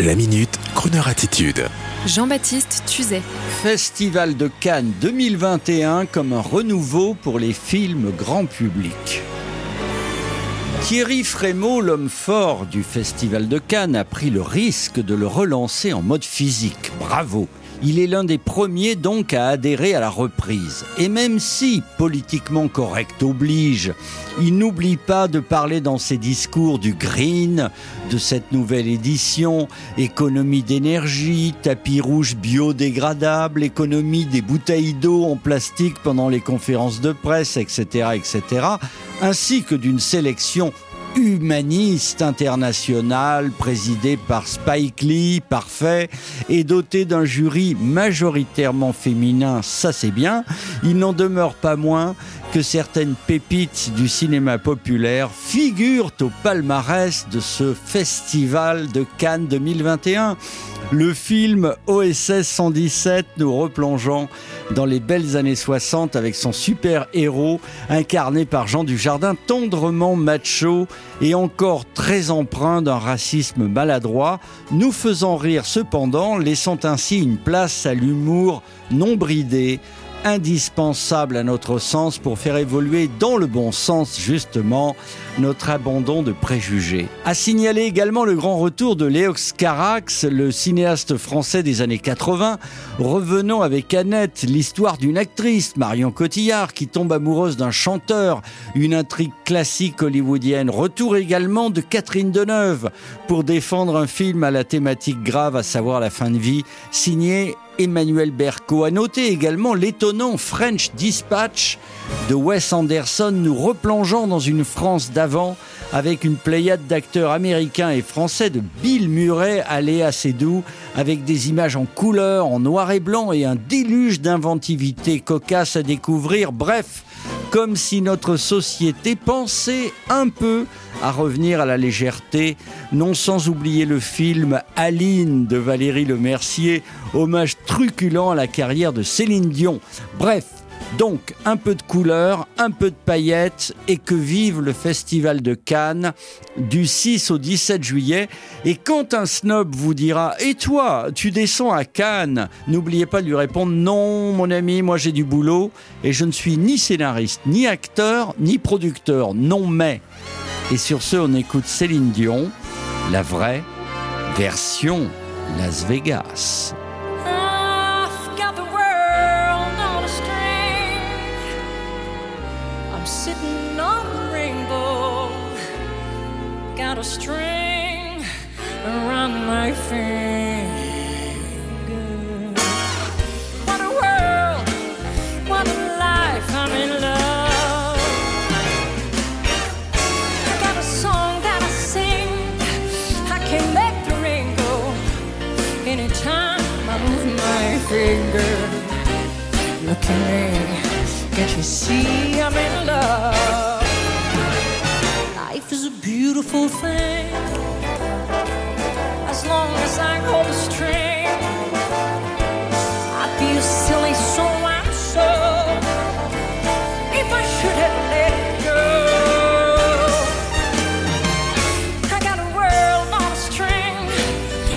La minute, Kroneur attitude. Jean-Baptiste Tuzet. Festival de Cannes 2021 comme un renouveau pour les films grand public. Thierry Frémaux, l'homme fort du Festival de Cannes, a pris le risque de le relancer en mode physique. Bravo il est l'un des premiers donc à adhérer à la reprise. Et même si, politiquement correct oblige, il n'oublie pas de parler dans ses discours du green, de cette nouvelle édition, économie d'énergie, tapis rouge biodégradable, économie des bouteilles d'eau en plastique pendant les conférences de presse, etc., etc., ainsi que d'une sélection humaniste international présidé par Spike Lee, parfait, et doté d'un jury majoritairement féminin, ça c'est bien, il n'en demeure pas moins que certaines pépites du cinéma populaire figurent au palmarès de ce festival de Cannes 2021. Le film OSS 117 nous replongeant dans les belles années 60 avec son super héros incarné par Jean Dujardin, tendrement macho et encore très empreint d'un racisme maladroit, nous faisant rire cependant, laissant ainsi une place à l'humour non bridé, indispensable à notre sens pour faire évoluer dans le bon sens justement notre abandon de préjugés. A signaler également le grand retour de Léox Carax, le cinéaste français des années 80, revenant avec Annette l'histoire d'une actrice, Marion Cotillard, qui tombe amoureuse d'un chanteur, une intrigue classique hollywoodienne. Retour également de Catherine Deneuve pour défendre un film à la thématique grave, à savoir la fin de vie, signé Emmanuel Berco. A noter également l'étonnant French Dispatch de Wes Anderson nous replongeant dans une France d'avant avec une pléiade d'acteurs américains et français de Bill Murray à Léa Seydoux avec des images en couleur, en noir et blanc et un déluge d'inventivité cocasse à découvrir. Bref, comme si notre société pensait un peu à revenir à la légèreté, non sans oublier le film Aline de Valérie Lemercier, hommage truculent à la carrière de Céline Dion. Bref, donc un peu de couleur, un peu de paillettes et que vive le festival de Cannes du 6 au 17 juillet. Et quand un snob vous dira Et toi, tu descends à Cannes? N'oubliez pas de lui répondre Non, mon ami, moi j'ai du boulot et je ne suis ni scénariste, ni acteur, ni producteur. Non, mais. Et sur ce, on écoute Céline Dion, la vraie version Las Vegas. Got a string around my finger. What a world, what a life, I'm in love. I got a song that I sing, I can make the rain go anytime I move my finger. Look at me. Can't you see I'm in love? Beautiful thing as long as I hold the string. I'd be silly so I'm so if I should have let it go. I got a world on a string.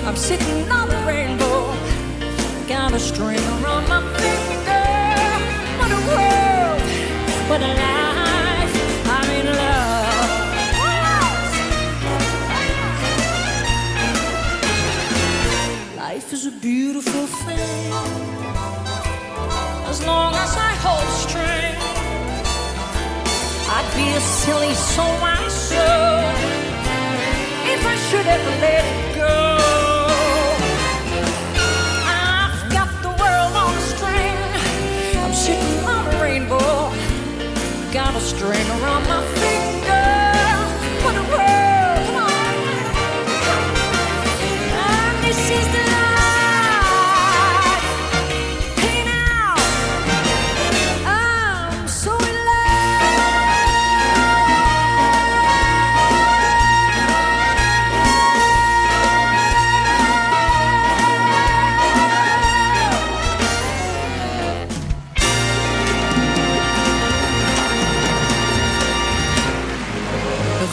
I'm sitting on the rainbow. Got a string I'd be a silly soul myself if I should ever let it go. I've got the world on a string. I'm sitting on a rainbow. Got a string around my finger.